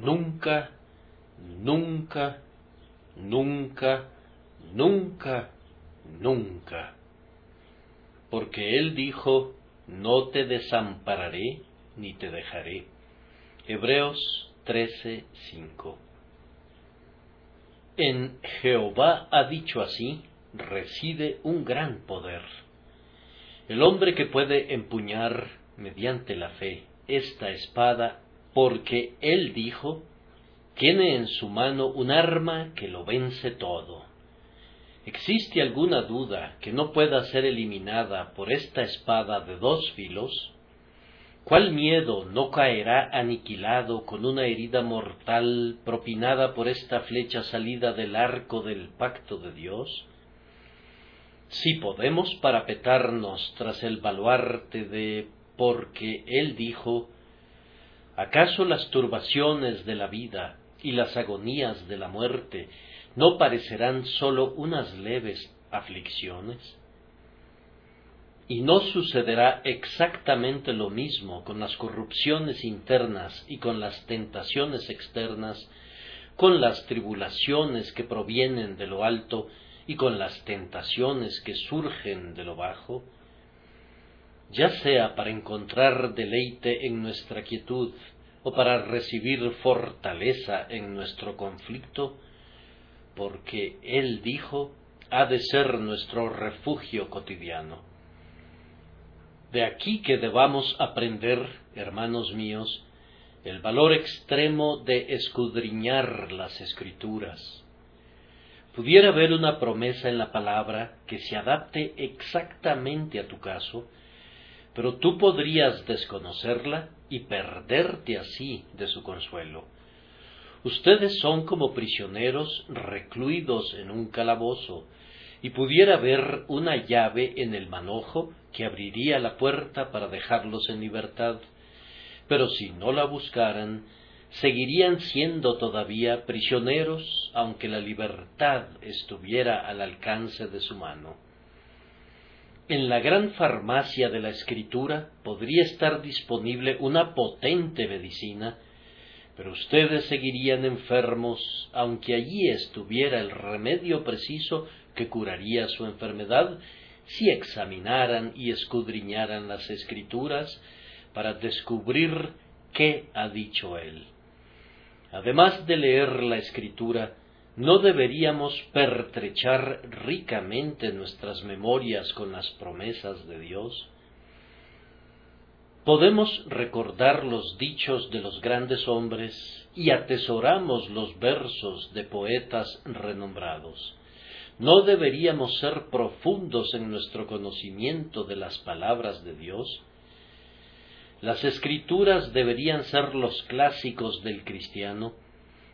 Nunca, nunca, nunca, nunca, nunca. Porque Él dijo, no te desampararé ni te dejaré. Hebreos 13:5. En Jehová ha dicho así, reside un gran poder. El hombre que puede empuñar, mediante la fe, esta espada porque él dijo, tiene en su mano un arma que lo vence todo. ¿Existe alguna duda que no pueda ser eliminada por esta espada de dos filos? ¿Cuál miedo no caerá aniquilado con una herida mortal propinada por esta flecha salida del arco del pacto de Dios? Si podemos parapetarnos tras el baluarte de porque Él dijo, ¿Acaso las turbaciones de la vida y las agonías de la muerte no parecerán sólo unas leves aflicciones? Y no sucederá exactamente lo mismo con las corrupciones internas y con las tentaciones externas, con las tribulaciones que provienen de lo alto y con las tentaciones que surgen de lo bajo, ya sea para encontrar deleite en nuestra quietud o para recibir fortaleza en nuestro conflicto, porque Él dijo, ha de ser nuestro refugio cotidiano. De aquí que debamos aprender, hermanos míos, el valor extremo de escudriñar las escrituras. Pudiera haber una promesa en la palabra que se adapte exactamente a tu caso, pero tú podrías desconocerla y perderte así de su consuelo. Ustedes son como prisioneros recluidos en un calabozo, y pudiera haber una llave en el manojo que abriría la puerta para dejarlos en libertad, pero si no la buscaran, seguirían siendo todavía prisioneros aunque la libertad estuviera al alcance de su mano. En la gran farmacia de la escritura podría estar disponible una potente medicina, pero ustedes seguirían enfermos aunque allí estuviera el remedio preciso que curaría su enfermedad si examinaran y escudriñaran las escrituras para descubrir qué ha dicho él. Además de leer la escritura, ¿No deberíamos pertrechar ricamente nuestras memorias con las promesas de Dios? Podemos recordar los dichos de los grandes hombres y atesoramos los versos de poetas renombrados. ¿No deberíamos ser profundos en nuestro conocimiento de las palabras de Dios? Las escrituras deberían ser los clásicos del cristiano,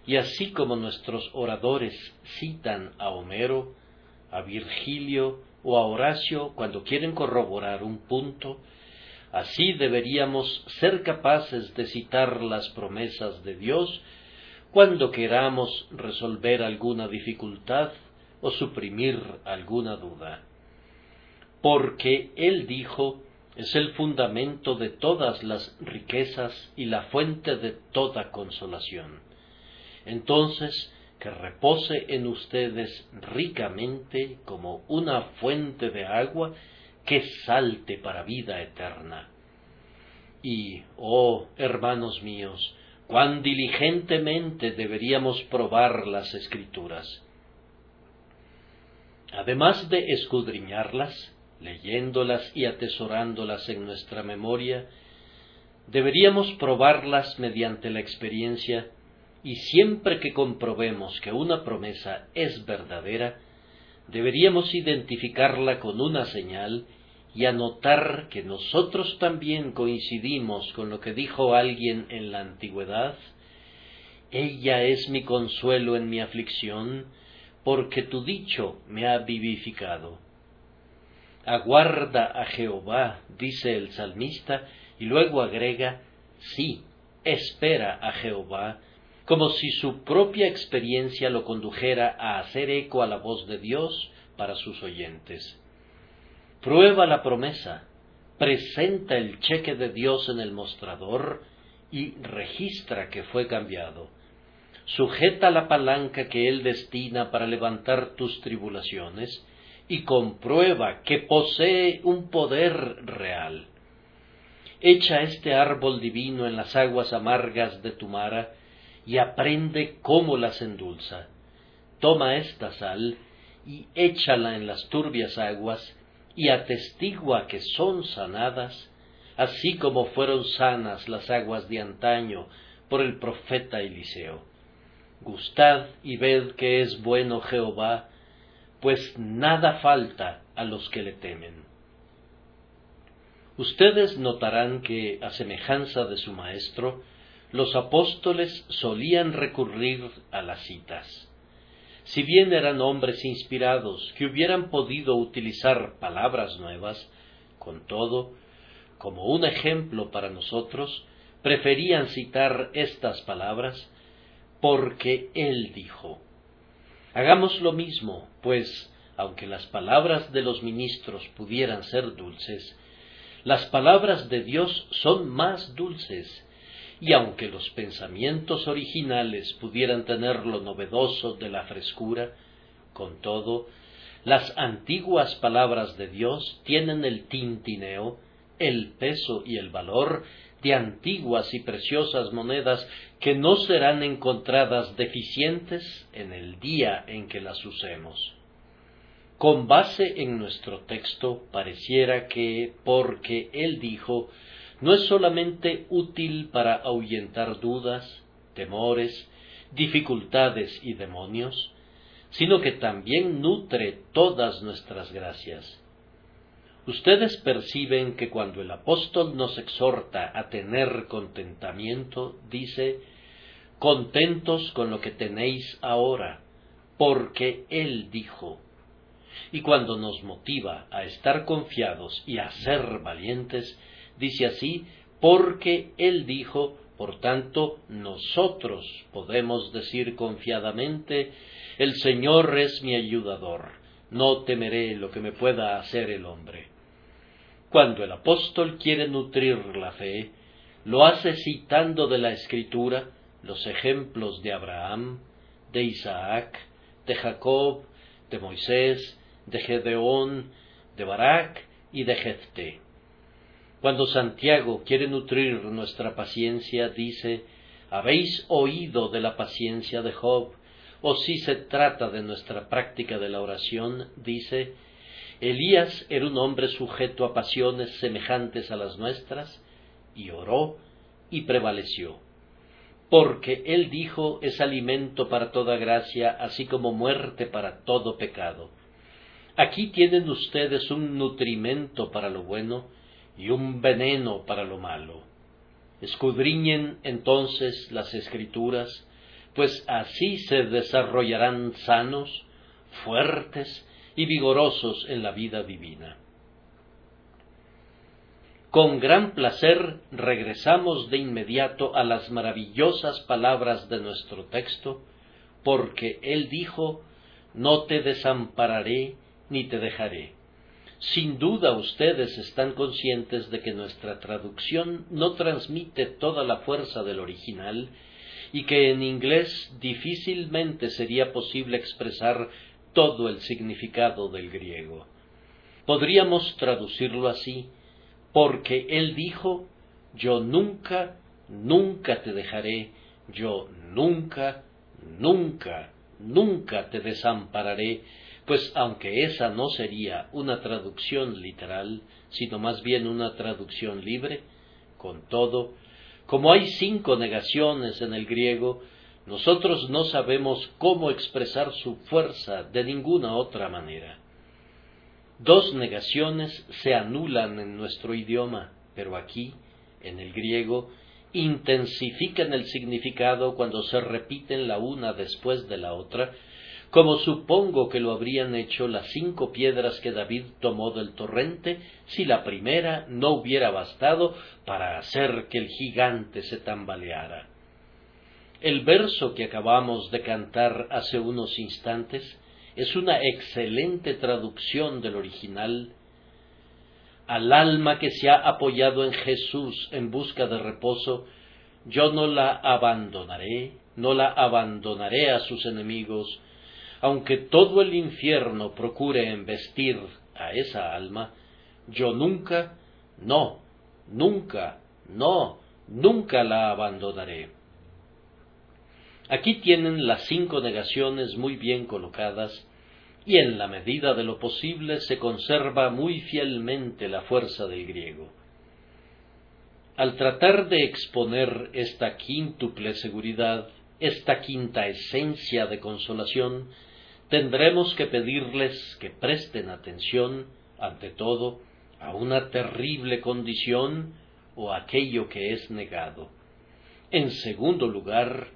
y así como nuestros oradores citan a Homero, a Virgilio o a Horacio cuando quieren corroborar un punto, así deberíamos ser capaces de citar las promesas de Dios cuando queramos resolver alguna dificultad o suprimir alguna duda. Porque Él dijo, es el fundamento de todas las riquezas y la fuente de toda consolación entonces que repose en ustedes ricamente como una fuente de agua que salte para vida eterna. Y, oh hermanos míos, cuán diligentemente deberíamos probar las escrituras. Además de escudriñarlas, leyéndolas y atesorándolas en nuestra memoria, deberíamos probarlas mediante la experiencia y siempre que comprobemos que una promesa es verdadera, deberíamos identificarla con una señal y anotar que nosotros también coincidimos con lo que dijo alguien en la antigüedad, ella es mi consuelo en mi aflicción, porque tu dicho me ha vivificado. Aguarda a Jehová, dice el salmista, y luego agrega, sí, espera a Jehová, como si su propia experiencia lo condujera a hacer eco a la voz de Dios para sus oyentes. Prueba la promesa, presenta el cheque de Dios en el mostrador y registra que fue cambiado. Sujeta la palanca que Él destina para levantar tus tribulaciones y comprueba que posee un poder real. Echa este árbol divino en las aguas amargas de tu mara y aprende cómo las endulza. Toma esta sal y échala en las turbias aguas y atestigua que son sanadas así como fueron sanas las aguas de antaño por el profeta Eliseo. Gustad y ved que es bueno Jehová, pues nada falta a los que le temen. Ustedes notarán que, a semejanza de su maestro, los apóstoles solían recurrir a las citas. Si bien eran hombres inspirados que hubieran podido utilizar palabras nuevas, con todo, como un ejemplo para nosotros, preferían citar estas palabras porque Él dijo. Hagamos lo mismo, pues, aunque las palabras de los ministros pudieran ser dulces, las palabras de Dios son más dulces, y aunque los pensamientos originales pudieran tener lo novedoso de la frescura, con todo, las antiguas palabras de Dios tienen el tintineo el peso y el valor de antiguas y preciosas monedas que no serán encontradas deficientes en el día en que las usemos. Con base en nuestro texto, pareciera que, porque él dijo, no es solamente útil para ahuyentar dudas, temores, dificultades y demonios, sino que también nutre todas nuestras gracias Ustedes perciben que cuando el apóstol nos exhorta a tener contentamiento, dice, contentos con lo que tenéis ahora, porque Él dijo. Y cuando nos motiva a estar confiados y a ser valientes, dice así, porque Él dijo, por tanto, nosotros podemos decir confiadamente, el Señor es mi ayudador no temeré lo que me pueda hacer el hombre. Cuando el apóstol quiere nutrir la fe, lo hace citando de la Escritura los ejemplos de Abraham, de Isaac, de Jacob, de Moisés, de Gedeón, de Barak y de Jefté. Cuando Santiago quiere nutrir nuestra paciencia, dice, Habéis oído de la paciencia de Job, o si se trata de nuestra práctica de la oración, dice, Elías era un hombre sujeto a pasiones semejantes a las nuestras, y oró y prevaleció. Porque él dijo es alimento para toda gracia, así como muerte para todo pecado. Aquí tienen ustedes un nutrimento para lo bueno y un veneno para lo malo. Escudriñen entonces las escrituras, pues así se desarrollarán sanos, fuertes y vigorosos en la vida divina. Con gran placer regresamos de inmediato a las maravillosas palabras de nuestro texto, porque Él dijo, No te desampararé ni te dejaré. Sin duda ustedes están conscientes de que nuestra traducción no transmite toda la fuerza del original y que en inglés difícilmente sería posible expresar todo el significado del griego. Podríamos traducirlo así, porque él dijo, yo nunca, nunca te dejaré, yo nunca, nunca, nunca te desampararé, pues aunque esa no sería una traducción literal, sino más bien una traducción libre, con todo, como hay cinco negaciones en el griego, nosotros no sabemos cómo expresar su fuerza de ninguna otra manera. Dos negaciones se anulan en nuestro idioma, pero aquí, en el griego, intensifican el significado cuando se repiten la una después de la otra, como supongo que lo habrían hecho las cinco piedras que David tomó del torrente si la primera no hubiera bastado para hacer que el gigante se tambaleara. El verso que acabamos de cantar hace unos instantes es una excelente traducción del original. Al alma que se ha apoyado en Jesús en busca de reposo, yo no la abandonaré, no la abandonaré a sus enemigos, aunque todo el infierno procure embestir a esa alma, yo nunca, no, nunca, no, nunca la abandonaré. Aquí tienen las cinco negaciones muy bien colocadas y en la medida de lo posible se conserva muy fielmente la fuerza del griego. Al tratar de exponer esta quíntuple seguridad, esta quinta esencia de consolación, tendremos que pedirles que presten atención, ante todo, a una terrible condición o aquello que es negado. En segundo lugar,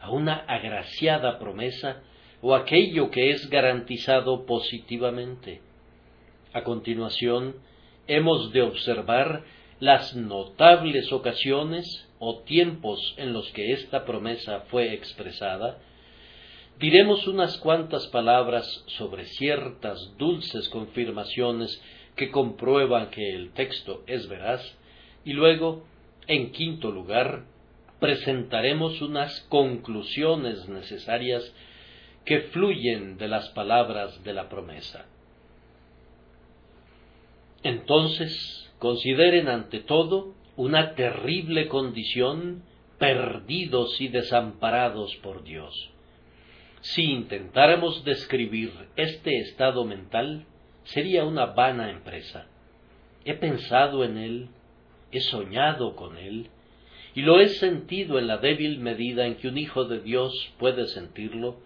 a una agraciada promesa o aquello que es garantizado positivamente. A continuación, hemos de observar las notables ocasiones o tiempos en los que esta promesa fue expresada, diremos unas cuantas palabras sobre ciertas dulces confirmaciones que comprueban que el texto es veraz, y luego, en quinto lugar, presentaremos unas conclusiones necesarias que fluyen de las palabras de la promesa. Entonces, consideren ante todo una terrible condición perdidos y desamparados por Dios. Si intentáramos describir este estado mental, sería una vana empresa. He pensado en él, he soñado con él, y lo he sentido en la débil medida en que un hijo de Dios puede sentirlo,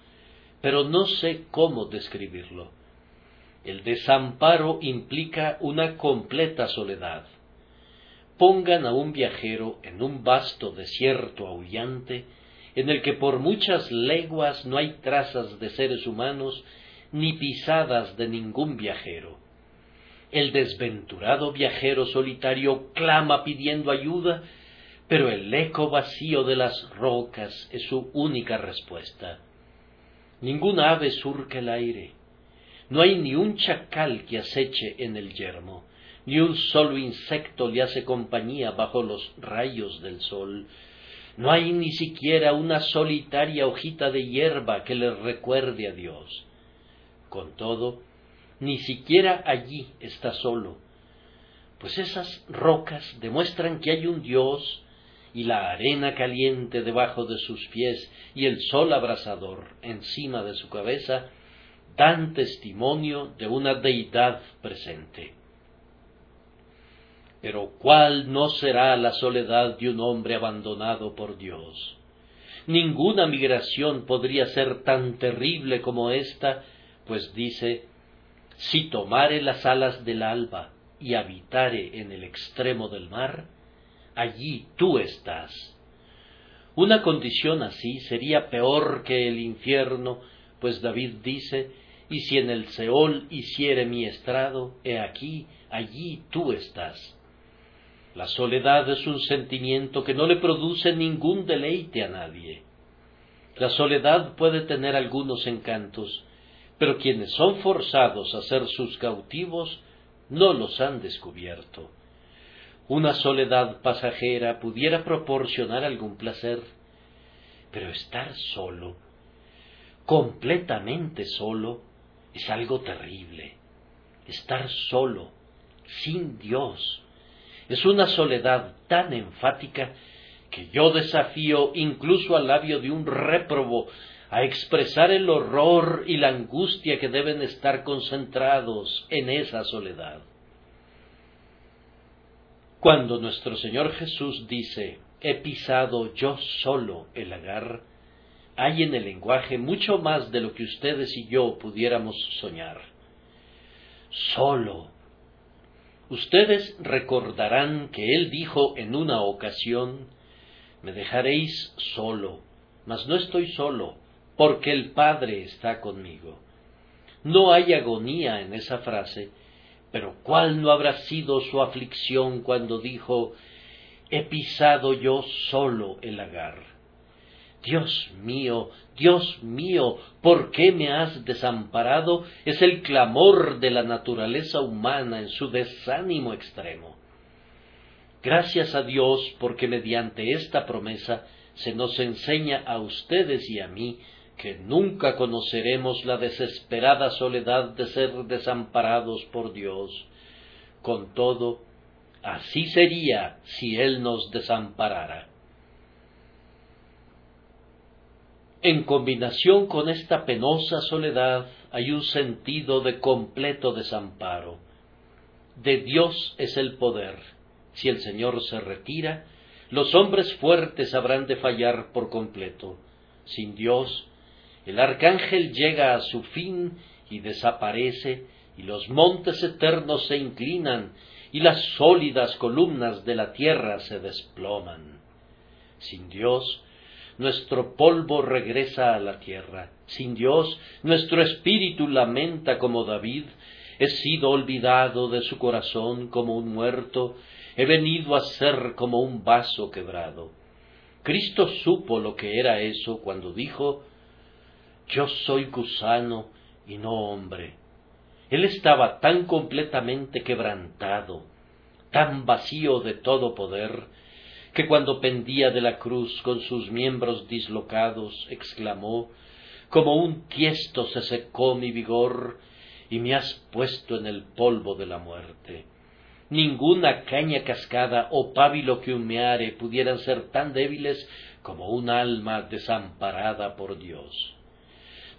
pero no sé cómo describirlo. El desamparo implica una completa soledad. Pongan a un viajero en un vasto desierto aullante, en el que por muchas leguas no hay trazas de seres humanos ni pisadas de ningún viajero. El desventurado viajero solitario clama pidiendo ayuda, pero el eco vacío de las rocas es su única respuesta. Ninguna ave surca el aire, no hay ni un chacal que aceche en el yermo, ni un solo insecto le hace compañía bajo los rayos del sol, no hay ni siquiera una solitaria hojita de hierba que le recuerde a Dios. Con todo, ni siquiera allí está solo, pues esas rocas demuestran que hay un Dios y la arena caliente debajo de sus pies y el sol abrasador encima de su cabeza dan testimonio de una deidad presente. Pero ¿cuál no será la soledad de un hombre abandonado por Dios? Ninguna migración podría ser tan terrible como esta pues dice, si tomare las alas del alba y habitare en el extremo del mar, allí tú estás. Una condición así sería peor que el infierno, pues David dice, y si en el Seol hiciere mi estrado, he aquí, allí tú estás. La soledad es un sentimiento que no le produce ningún deleite a nadie. La soledad puede tener algunos encantos, pero quienes son forzados a ser sus cautivos no los han descubierto. Una soledad pasajera pudiera proporcionar algún placer, pero estar solo, completamente solo, es algo terrible. Estar solo, sin Dios, es una soledad tan enfática que yo desafío incluso al labio de un réprobo a expresar el horror y la angustia que deben estar concentrados en esa soledad. Cuando nuestro Señor Jesús dice, he pisado yo solo el lagar, hay en el lenguaje mucho más de lo que ustedes y yo pudiéramos soñar. Solo. Ustedes recordarán que Él dijo en una ocasión, me dejaréis solo, mas no estoy solo, porque el Padre está conmigo. No hay agonía en esa frase, pero ¿cuál no habrá sido su aflicción cuando dijo, he pisado yo solo el lagar? Dios mío, Dios mío, ¿por qué me has desamparado? Es el clamor de la naturaleza humana en su desánimo extremo. Gracias a Dios porque mediante esta promesa se nos enseña a ustedes y a mí que nunca conoceremos la desesperada soledad de ser desamparados por Dios. Con todo, así sería si Él nos desamparara. En combinación con esta penosa soledad hay un sentido de completo desamparo. De Dios es el poder. Si el Señor se retira, los hombres fuertes habrán de fallar por completo. Sin Dios, el arcángel llega a su fin y desaparece, y los montes eternos se inclinan, y las sólidas columnas de la tierra se desploman. Sin Dios, nuestro polvo regresa a la tierra. Sin Dios, nuestro espíritu lamenta como David, he sido olvidado de su corazón como un muerto, he venido a ser como un vaso quebrado. Cristo supo lo que era eso cuando dijo, yo soy gusano y no hombre. Él estaba tan completamente quebrantado, tan vacío de todo poder, que cuando pendía de la cruz con sus miembros dislocados, exclamó, como un tiesto se secó mi vigor y me has puesto en el polvo de la muerte. Ninguna caña cascada o pábilo que humeare pudieran ser tan débiles como un alma desamparada por Dios.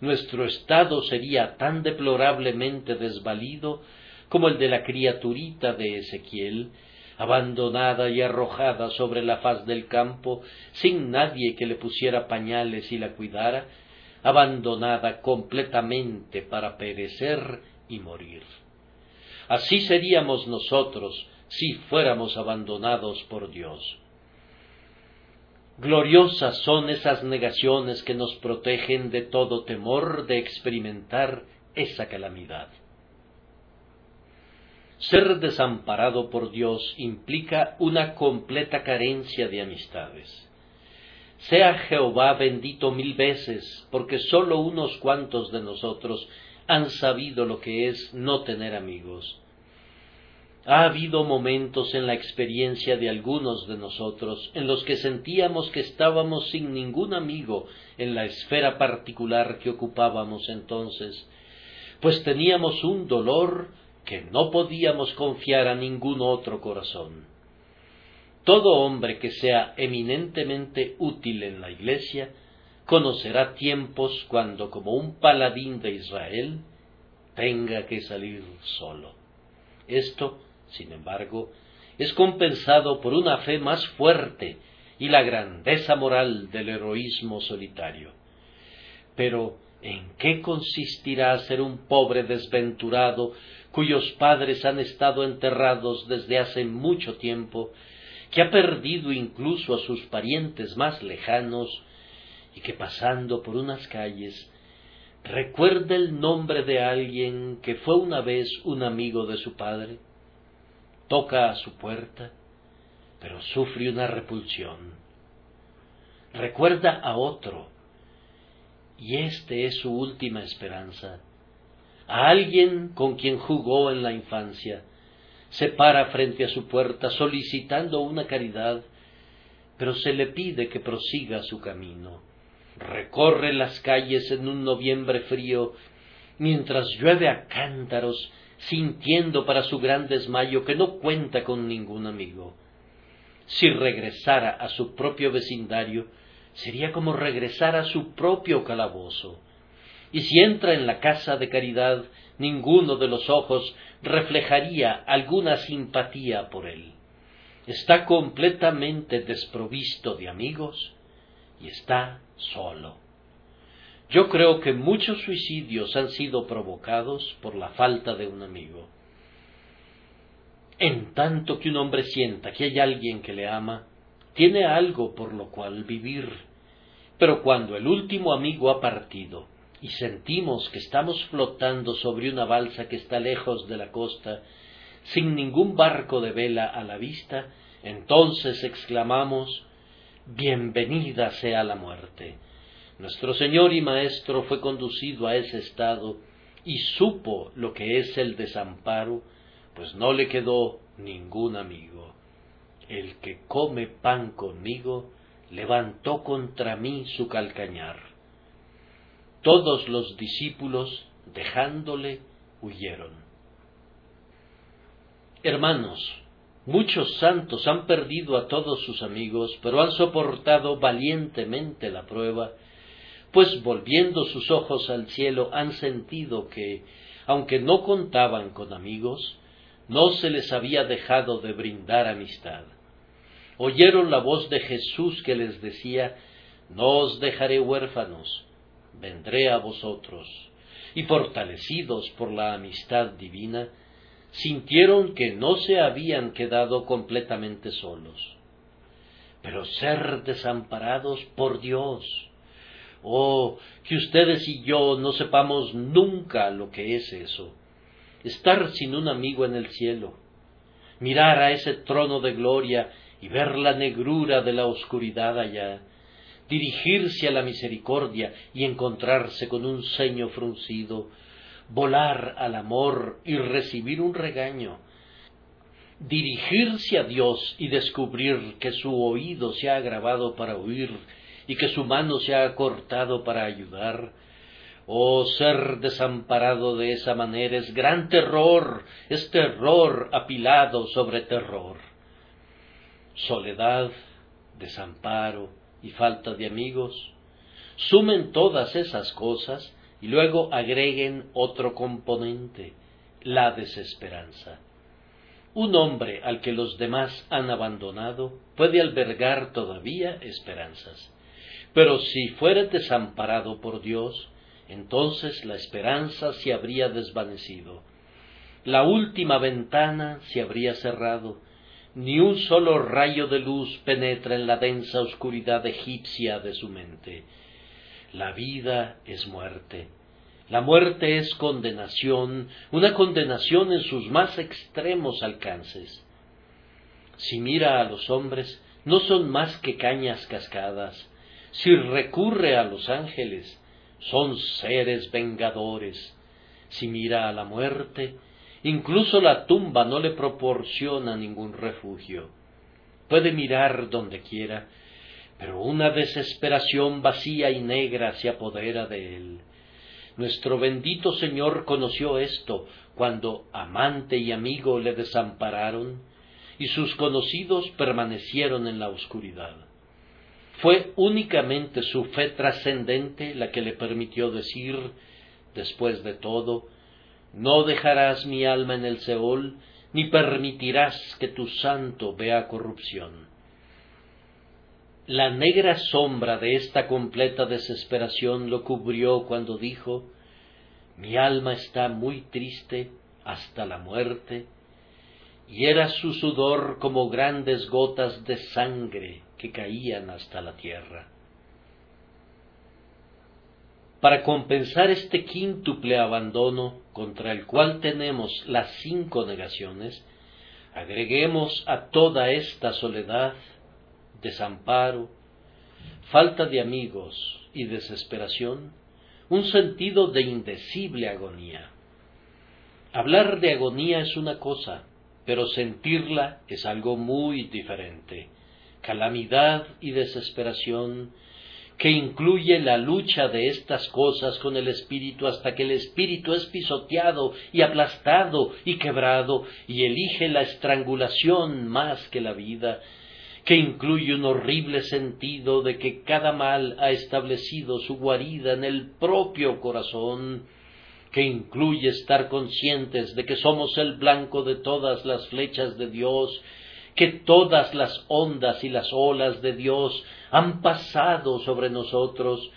Nuestro estado sería tan deplorablemente desvalido como el de la criaturita de Ezequiel, abandonada y arrojada sobre la faz del campo, sin nadie que le pusiera pañales y la cuidara, abandonada completamente para perecer y morir. Así seríamos nosotros si fuéramos abandonados por Dios. Gloriosas son esas negaciones que nos protegen de todo temor de experimentar esa calamidad. Ser desamparado por Dios implica una completa carencia de amistades. Sea Jehová bendito mil veces, porque sólo unos cuantos de nosotros han sabido lo que es no tener amigos. Ha habido momentos en la experiencia de algunos de nosotros en los que sentíamos que estábamos sin ningún amigo en la esfera particular que ocupábamos entonces, pues teníamos un dolor que no podíamos confiar a ningún otro corazón. Todo hombre que sea eminentemente útil en la Iglesia conocerá tiempos cuando, como un paladín de Israel, tenga que salir solo. Esto, sin embargo, es compensado por una fe más fuerte y la grandeza moral del heroísmo solitario. Pero, ¿en qué consistirá ser un pobre desventurado cuyos padres han estado enterrados desde hace mucho tiempo, que ha perdido incluso a sus parientes más lejanos, y que pasando por unas calles recuerda el nombre de alguien que fue una vez un amigo de su padre, toca a su puerta, pero sufre una repulsión. Recuerda a otro, y este es su última esperanza a alguien con quien jugó en la infancia, se para frente a su puerta solicitando una caridad, pero se le pide que prosiga su camino. Recorre las calles en un noviembre frío, mientras llueve a cántaros, sintiendo para su gran desmayo que no cuenta con ningún amigo. Si regresara a su propio vecindario, sería como regresar a su propio calabozo y si entra en la casa de caridad, ninguno de los ojos reflejaría alguna simpatía por él. Está completamente desprovisto de amigos y está solo. Yo creo que muchos suicidios han sido provocados por la falta de un amigo. En tanto que un hombre sienta que hay alguien que le ama, tiene algo por lo cual vivir. Pero cuando el último amigo ha partido, y sentimos que estamos flotando sobre una balsa que está lejos de la costa, sin ningún barco de vela a la vista, entonces exclamamos Bienvenida sea la muerte. Nuestro Señor y Maestro fue conducido a ese estado y supo lo que es el desamparo, pues no le quedó ningún amigo. El que come pan conmigo, levantó contra mí su calcañar. Todos los discípulos, dejándole, huyeron. Hermanos, muchos santos han perdido a todos sus amigos, pero han soportado valientemente la prueba, pues volviendo sus ojos al cielo han sentido que, aunque no contaban con amigos, no se les había dejado de brindar amistad. Oyeron la voz de Jesús que les decía, No os dejaré huérfanos, vendré a vosotros. Y fortalecidos por la amistad divina, sintieron que no se habían quedado completamente solos. Pero ser desamparados por Dios, oh, que ustedes y yo no sepamos nunca lo que es eso estar sin un amigo en el cielo, mirar a ese trono de gloria y ver la negrura de la oscuridad allá, dirigirse a la misericordia y encontrarse con un ceño fruncido, volar al amor y recibir un regaño, dirigirse a Dios y descubrir que su oído se ha agravado para oír y que su mano se ha cortado para ayudar, Oh, ser desamparado de esa manera es gran terror, es terror apilado sobre terror. Soledad, desamparo y falta de amigos. Sumen todas esas cosas y luego agreguen otro componente, la desesperanza. Un hombre al que los demás han abandonado puede albergar todavía esperanzas, pero si fuere desamparado por Dios, entonces la esperanza se habría desvanecido. La última ventana se habría cerrado, ni un solo rayo de luz penetra en la densa oscuridad egipcia de su mente. La vida es muerte. La muerte es condenación, una condenación en sus más extremos alcances. Si mira a los hombres, no son más que cañas cascadas. Si recurre a los ángeles, son seres vengadores. Si mira a la muerte, incluso la tumba no le proporciona ningún refugio. Puede mirar donde quiera, pero una desesperación vacía y negra se apodera de él. Nuestro bendito Señor conoció esto cuando amante y amigo le desampararon, y sus conocidos permanecieron en la oscuridad. Fue únicamente su fe trascendente la que le permitió decir, después de todo, no dejarás mi alma en el Seol, ni permitirás que tu santo vea corrupción. La negra sombra de esta completa desesperación lo cubrió cuando dijo Mi alma está muy triste hasta la muerte, y era su sudor como grandes gotas de sangre que caían hasta la tierra. Para compensar este quíntuple abandono contra el cual tenemos las cinco negaciones, agreguemos a toda esta soledad, desamparo, falta de amigos y desesperación, un sentido de indecible agonía. Hablar de agonía es una cosa, pero sentirla es algo muy diferente calamidad y desesperación, que incluye la lucha de estas cosas con el espíritu hasta que el espíritu es pisoteado y aplastado y quebrado y elige la estrangulación más que la vida, que incluye un horrible sentido de que cada mal ha establecido su guarida en el propio corazón, que incluye estar conscientes de que somos el blanco de todas las flechas de Dios que todas las ondas y las olas de Dios han pasado sobre nosotros,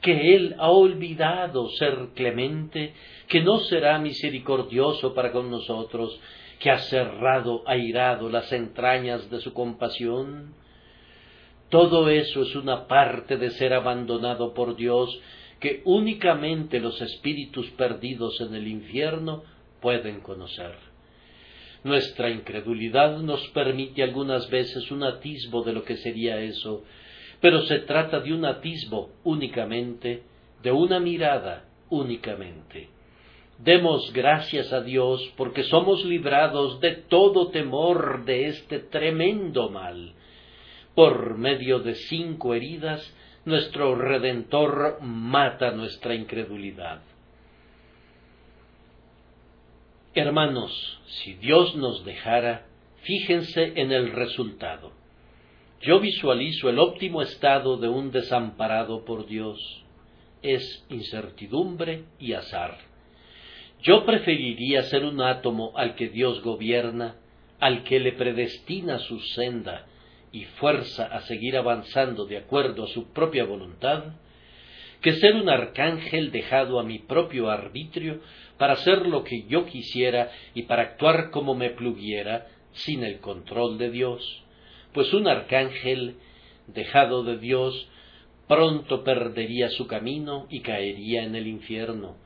que Él ha olvidado ser clemente, que no será misericordioso para con nosotros, que ha cerrado airado las entrañas de su compasión. Todo eso es una parte de ser abandonado por Dios que únicamente los espíritus perdidos en el infierno pueden conocer. Nuestra incredulidad nos permite algunas veces un atisbo de lo que sería eso, pero se trata de un atisbo únicamente, de una mirada únicamente. Demos gracias a Dios porque somos librados de todo temor de este tremendo mal. Por medio de cinco heridas, nuestro Redentor mata nuestra incredulidad. Hermanos, si Dios nos dejara, fíjense en el resultado. Yo visualizo el óptimo estado de un desamparado por Dios. Es incertidumbre y azar yo preferiría ser un átomo al que Dios gobierna, al que le predestina su senda y fuerza a seguir avanzando de acuerdo a su propia voluntad, que ser un arcángel dejado a mi propio arbitrio para hacer lo que yo quisiera y para actuar como me pluguiera sin el control de Dios, pues un arcángel dejado de Dios pronto perdería su camino y caería en el infierno,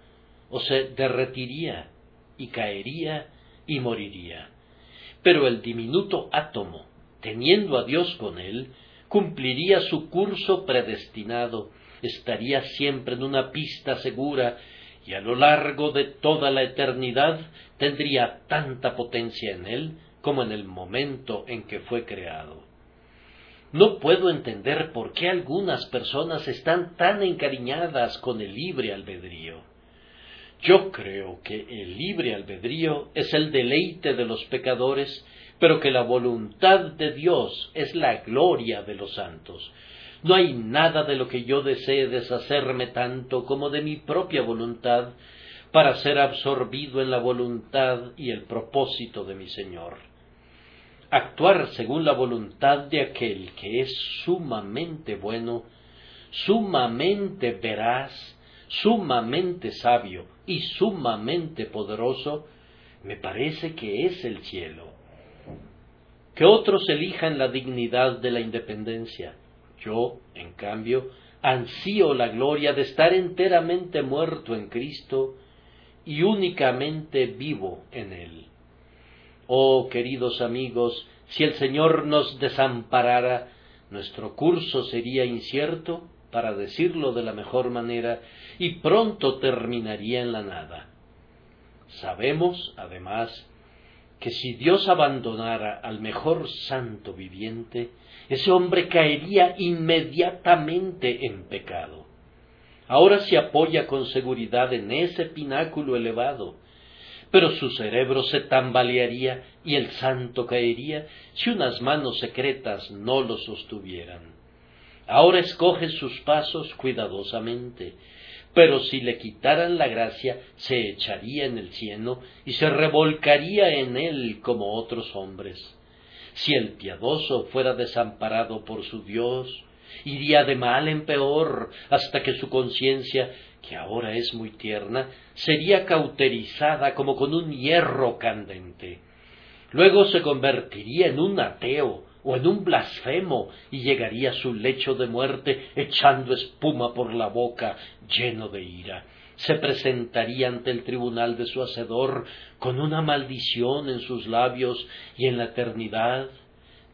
o se derretiría y caería y moriría. Pero el diminuto átomo, teniendo a Dios con él, cumpliría su curso predestinado, estaría siempre en una pista segura y a lo largo de toda la eternidad tendría tanta potencia en él como en el momento en que fue creado. No puedo entender por qué algunas personas están tan encariñadas con el libre albedrío. Yo creo que el libre albedrío es el deleite de los pecadores, pero que la voluntad de Dios es la gloria de los santos. No hay nada de lo que yo desee deshacerme tanto como de mi propia voluntad para ser absorbido en la voluntad y el propósito de mi Señor. Actuar según la voluntad de aquel que es sumamente bueno, sumamente veraz, sumamente sabio y sumamente poderoso, me parece que es el cielo. Que otros elijan la dignidad de la independencia. Yo, en cambio, ansío la gloria de estar enteramente muerto en Cristo y únicamente vivo en Él. Oh, queridos amigos, si el Señor nos desamparara, nuestro curso sería incierto para decirlo de la mejor manera, y pronto terminaría en la nada. Sabemos, además, que si Dios abandonara al mejor santo viviente, ese hombre caería inmediatamente en pecado. Ahora se apoya con seguridad en ese pináculo elevado, pero su cerebro se tambalearía y el santo caería si unas manos secretas no lo sostuvieran. Ahora escoge sus pasos cuidadosamente, pero si le quitaran la gracia, se echaría en el cielo y se revolcaría en él como otros hombres. Si el piadoso fuera desamparado por su Dios, iría de mal en peor hasta que su conciencia, que ahora es muy tierna, sería cauterizada como con un hierro candente. Luego se convertiría en un ateo, o en un blasfemo y llegaría a su lecho de muerte echando espuma por la boca, lleno de ira. Se presentaría ante el tribunal de su Hacedor con una maldición en sus labios y en la eternidad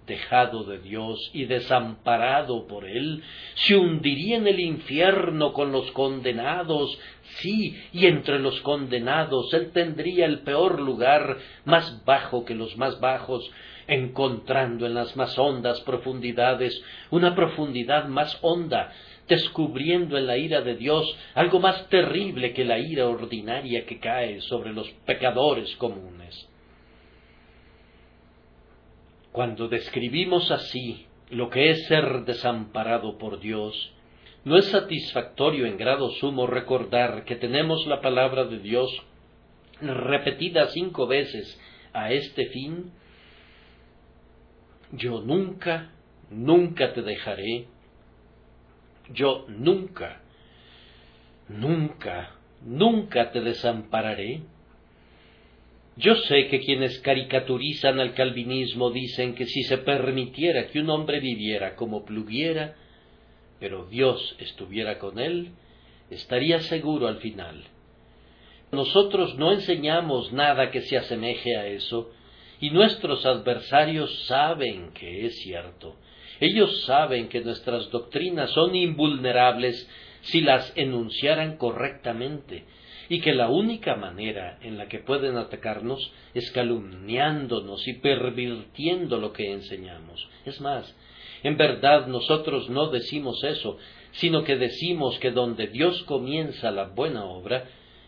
dejado de Dios y desamparado por Él, se hundiría en el infierno con los condenados, sí, y entre los condenados Él tendría el peor lugar, más bajo que los más bajos, encontrando en las más hondas profundidades una profundidad más honda, descubriendo en la ira de Dios algo más terrible que la ira ordinaria que cae sobre los pecadores comunes. Cuando describimos así lo que es ser desamparado por Dios, no es satisfactorio en grado sumo recordar que tenemos la palabra de Dios repetida cinco veces a este fin yo nunca, nunca te dejaré, yo nunca, nunca, nunca te desampararé. Yo sé que quienes caricaturizan al calvinismo dicen que si se permitiera que un hombre viviera como pluguiera, pero Dios estuviera con él, estaría seguro al final. Nosotros no enseñamos nada que se asemeje a eso, y nuestros adversarios saben que es cierto. Ellos saben que nuestras doctrinas son invulnerables si las enunciaran correctamente, y que la única manera en la que pueden atacarnos es calumniándonos y pervirtiendo lo que enseñamos. Es más, en verdad nosotros no decimos eso, sino que decimos que donde Dios comienza la buena obra,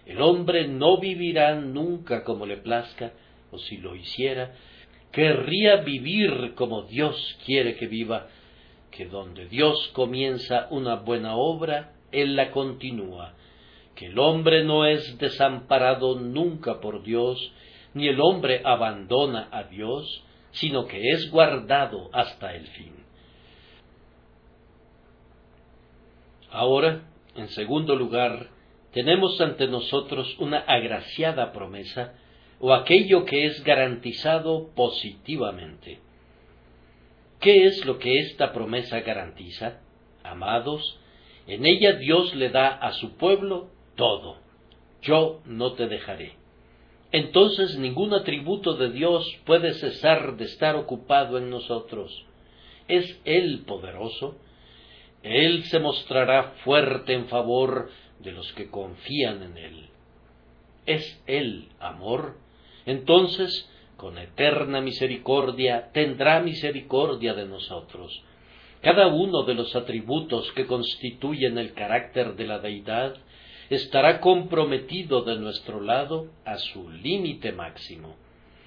el hombre no vivirá nunca como le plazca, si lo hiciera, querría vivir como Dios quiere que viva, que donde Dios comienza una buena obra, Él la continúa, que el hombre no es desamparado nunca por Dios, ni el hombre abandona a Dios, sino que es guardado hasta el fin. Ahora, en segundo lugar, tenemos ante nosotros una agraciada promesa o aquello que es garantizado positivamente. ¿Qué es lo que esta promesa garantiza? Amados, en ella Dios le da a su pueblo todo. Yo no te dejaré. Entonces ningún atributo de Dios puede cesar de estar ocupado en nosotros. Es Él poderoso, él se mostrará fuerte en favor de los que confían en Él. ¿Es Él amor? Entonces, con eterna misericordia, tendrá misericordia de nosotros. Cada uno de los atributos que constituyen el carácter de la deidad estará comprometido de nuestro lado a su límite máximo.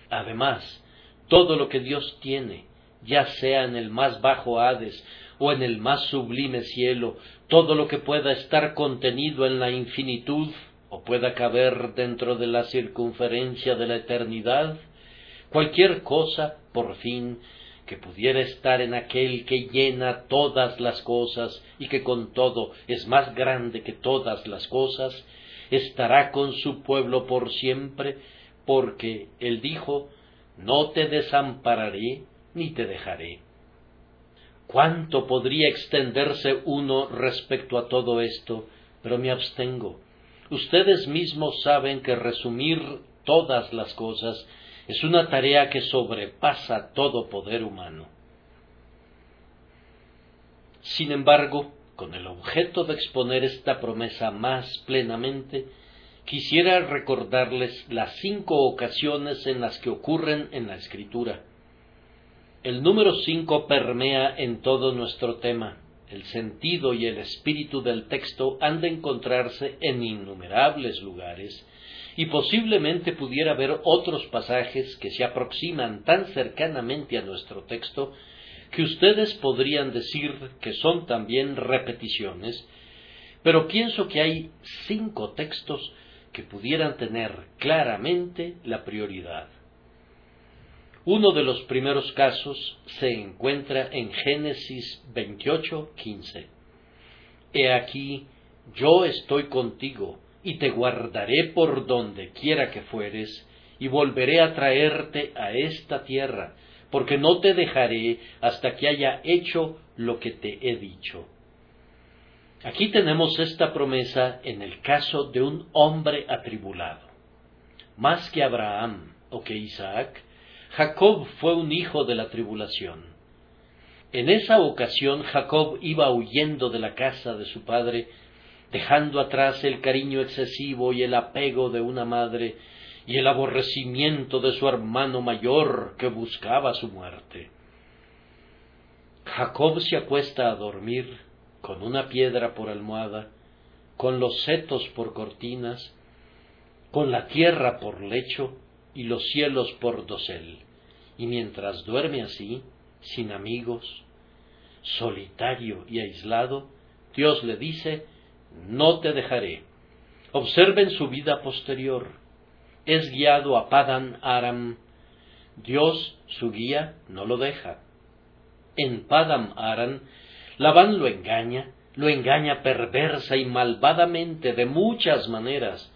Además, todo lo que Dios tiene, ya sea en el más bajo Hades o en el más sublime cielo, todo lo que pueda estar contenido en la infinitud o pueda caber dentro de la circunferencia de la eternidad, cualquier cosa, por fin, que pudiera estar en aquel que llena todas las cosas y que con todo es más grande que todas las cosas, estará con su pueblo por siempre, porque él dijo, no te desampararé ni te dejaré. ¿Cuánto podría extenderse uno respecto a todo esto? Pero me abstengo. Ustedes mismos saben que resumir todas las cosas es una tarea que sobrepasa todo poder humano. Sin embargo, con el objeto de exponer esta promesa más plenamente, quisiera recordarles las cinco ocasiones en las que ocurren en la Escritura. El número cinco permea en todo nuestro tema. El sentido y el espíritu del texto han de encontrarse en innumerables lugares, y posiblemente pudiera haber otros pasajes que se aproximan tan cercanamente a nuestro texto que ustedes podrían decir que son también repeticiones, pero pienso que hay cinco textos que pudieran tener claramente la prioridad. Uno de los primeros casos se encuentra en Génesis 28, 15. He aquí, yo estoy contigo, y te guardaré por donde quiera que fueres, y volveré a traerte a esta tierra, porque no te dejaré hasta que haya hecho lo que te he dicho. Aquí tenemos esta promesa en el caso de un hombre atribulado. Más que Abraham o que Isaac, Jacob fue un hijo de la tribulación. En esa ocasión Jacob iba huyendo de la casa de su padre, dejando atrás el cariño excesivo y el apego de una madre y el aborrecimiento de su hermano mayor que buscaba su muerte. Jacob se acuesta a dormir con una piedra por almohada, con los setos por cortinas, con la tierra por lecho y los cielos por dosel. Y mientras duerme así, sin amigos, solitario y aislado, Dios le dice, no te dejaré. Observen su vida posterior. Es guiado a Padan Aram. Dios, su guía, no lo deja. En Padam Aram, Labán lo engaña, lo engaña perversa y malvadamente de muchas maneras,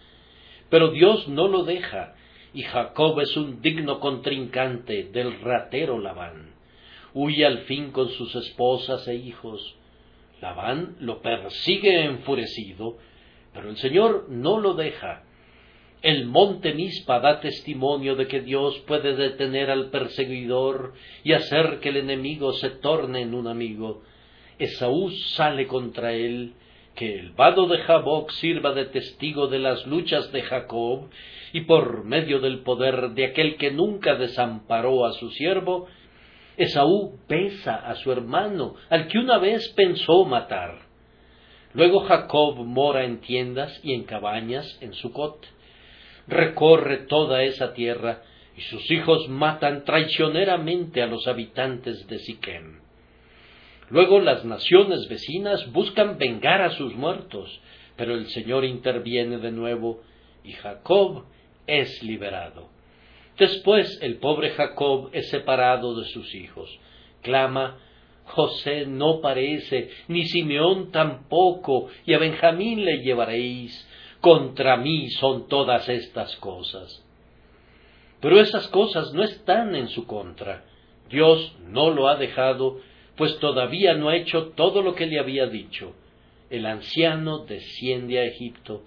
pero Dios no lo deja y Jacob es un digno contrincante del ratero Labán. Huye al fin con sus esposas e hijos. Labán lo persigue enfurecido, pero el Señor no lo deja. El monte Mispa da testimonio de que Dios puede detener al perseguidor y hacer que el enemigo se torne en un amigo. Esaú sale contra él, que el vado de Jaboc sirva de testigo de las luchas de Jacob, y por medio del poder de aquel que nunca desamparó a su siervo, Esaú besa a su hermano, al que una vez pensó matar. Luego Jacob mora en tiendas y en cabañas en Sucot. Recorre toda esa tierra, y sus hijos matan traicioneramente a los habitantes de Siquem. Luego las naciones vecinas buscan vengar a sus muertos, pero el Señor interviene de nuevo y Jacob es liberado. Después el pobre Jacob es separado de sus hijos. Clama, José no parece, ni Simeón tampoco, y a Benjamín le llevaréis. Contra mí son todas estas cosas. Pero esas cosas no están en su contra. Dios no lo ha dejado pues todavía no ha hecho todo lo que le había dicho. El anciano desciende a Egipto.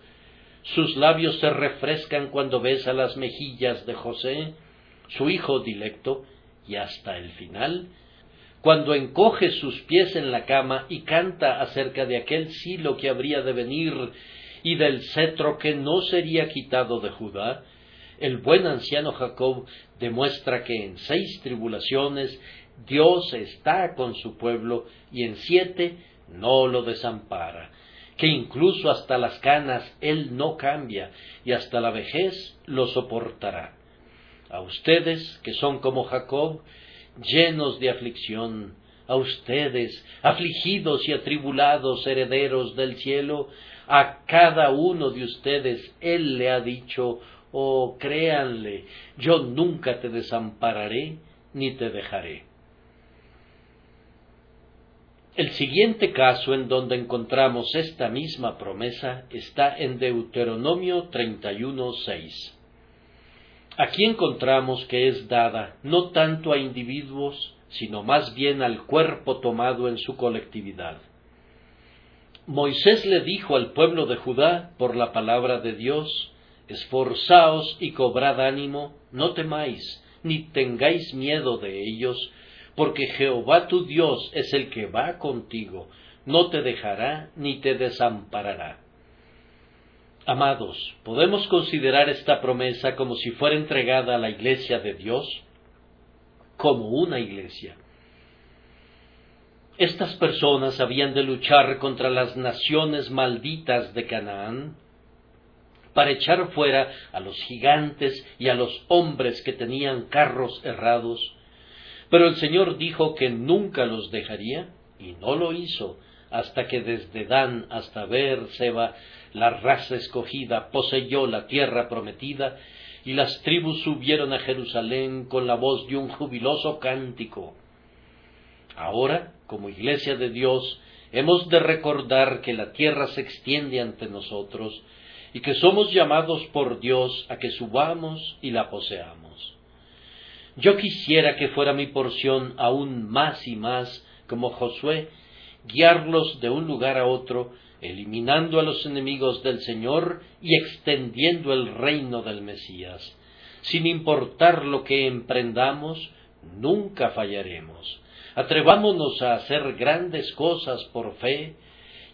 Sus labios se refrescan cuando besa las mejillas de José, su hijo dilecto, y hasta el final, cuando encoge sus pies en la cama y canta acerca de aquel silo que habría de venir y del cetro que no sería quitado de Judá, el buen anciano Jacob demuestra que en seis tribulaciones Dios está con su pueblo y en siete no lo desampara, que incluso hasta las canas Él no cambia y hasta la vejez lo soportará. A ustedes, que son como Jacob, llenos de aflicción, a ustedes, afligidos y atribulados herederos del cielo, a cada uno de ustedes Él le ha dicho, oh créanle, yo nunca te desampararé ni te dejaré. El siguiente caso en donde encontramos esta misma promesa está en Deuteronomio 31.6. Aquí encontramos que es dada no tanto a individuos, sino más bien al cuerpo tomado en su colectividad. Moisés le dijo al pueblo de Judá por la palabra de Dios, Esforzaos y cobrad ánimo, no temáis, ni tengáis miedo de ellos, porque Jehová tu Dios es el que va contigo, no te dejará ni te desamparará. Amados, ¿podemos considerar esta promesa como si fuera entregada a la iglesia de Dios? Como una iglesia. Estas personas habían de luchar contra las naciones malditas de Canaán para echar fuera a los gigantes y a los hombres que tenían carros errados pero el Señor dijo que nunca los dejaría y no lo hizo hasta que desde Dan hasta Seba la raza escogida poseyó la tierra prometida y las tribus subieron a Jerusalén con la voz de un jubiloso cántico. Ahora, como iglesia de Dios, hemos de recordar que la tierra se extiende ante nosotros y que somos llamados por Dios a que subamos y la poseamos. Yo quisiera que fuera mi porción aún más y más, como Josué, guiarlos de un lugar a otro, eliminando a los enemigos del Señor y extendiendo el reino del Mesías. Sin importar lo que emprendamos, nunca fallaremos. Atrevámonos a hacer grandes cosas por fe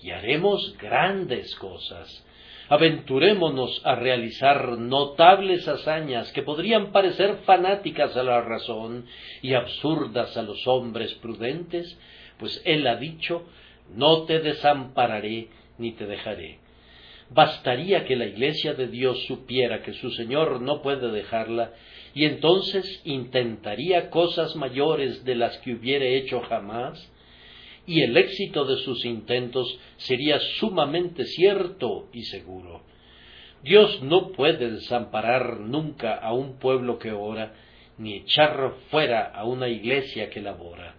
y haremos grandes cosas aventurémonos a realizar notables hazañas que podrían parecer fanáticas a la razón y absurdas a los hombres prudentes, pues Él ha dicho, no te desampararé ni te dejaré. Bastaría que la Iglesia de Dios supiera que su Señor no puede dejarla, y entonces intentaría cosas mayores de las que hubiere hecho jamás, y el éxito de sus intentos sería sumamente cierto y seguro. Dios no puede desamparar nunca a un pueblo que ora, ni echar fuera a una iglesia que labora.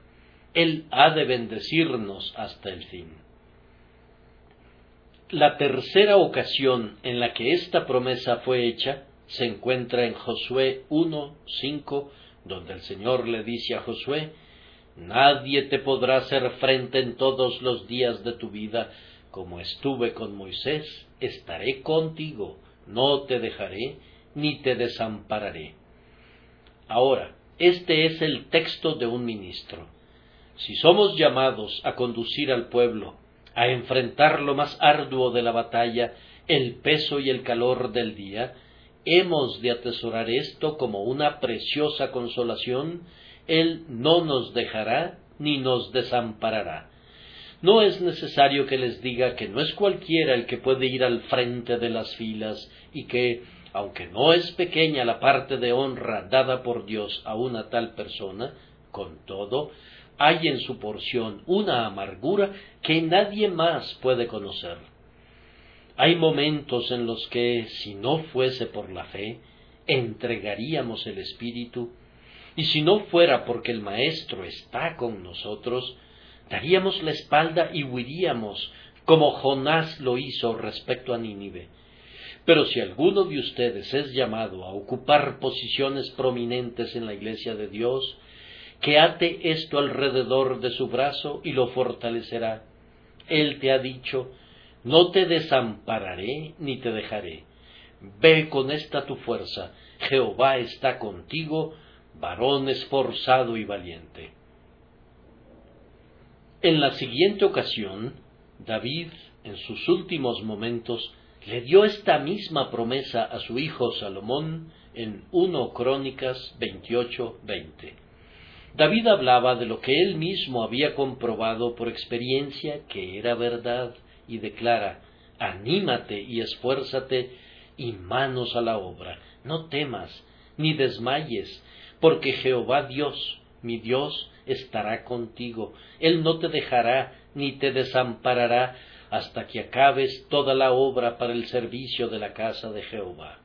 Él ha de bendecirnos hasta el fin. La tercera ocasión en la que esta promesa fue hecha se encuentra en Josué 1.5, donde el Señor le dice a Josué, Nadie te podrá hacer frente en todos los días de tu vida. Como estuve con Moisés, estaré contigo, no te dejaré ni te desampararé. Ahora, este es el texto de un ministro. Si somos llamados a conducir al pueblo, a enfrentar lo más arduo de la batalla, el peso y el calor del día, hemos de atesorar esto como una preciosa consolación, Él no nos dejará ni nos desamparará. No es necesario que les diga que no es cualquiera el que puede ir al frente de las filas y que, aunque no es pequeña la parte de honra dada por Dios a una tal persona, con todo, hay en su porción una amargura que nadie más puede conocer. Hay momentos en los que, si no fuese por la fe, entregaríamos el Espíritu, y si no fuera porque el Maestro está con nosotros, daríamos la espalda y huiríamos, como Jonás lo hizo respecto a Nínive. Pero si alguno de ustedes es llamado a ocupar posiciones prominentes en la Iglesia de Dios, que ate esto alrededor de su brazo y lo fortalecerá. Él te ha dicho, no te desampararé ni te dejaré. Ve con esta tu fuerza, Jehová está contigo, varón esforzado y valiente. En la siguiente ocasión, David, en sus últimos momentos, le dio esta misma promesa a su hijo Salomón en 1 Crónicas 28, 20. David hablaba de lo que él mismo había comprobado por experiencia que era verdad y declara, anímate y esfuérzate y manos a la obra, no temas ni desmayes, porque Jehová Dios, mi Dios, estará contigo, Él no te dejará ni te desamparará hasta que acabes toda la obra para el servicio de la casa de Jehová.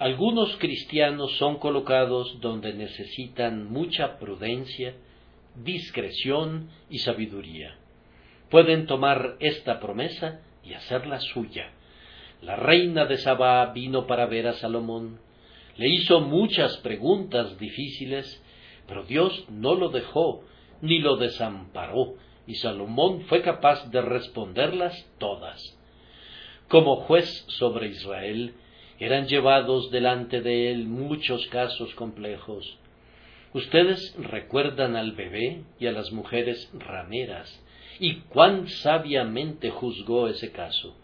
Algunos cristianos son colocados donde necesitan mucha prudencia, discreción y sabiduría. Pueden tomar esta promesa y hacerla suya. La reina de Sabá vino para ver a Salomón. Le hizo muchas preguntas difíciles, pero Dios no lo dejó ni lo desamparó, y Salomón fue capaz de responderlas todas. Como juez sobre Israel, eran llevados delante de él muchos casos complejos. Ustedes recuerdan al bebé y a las mujeres rameras, y cuán sabiamente juzgó ese caso.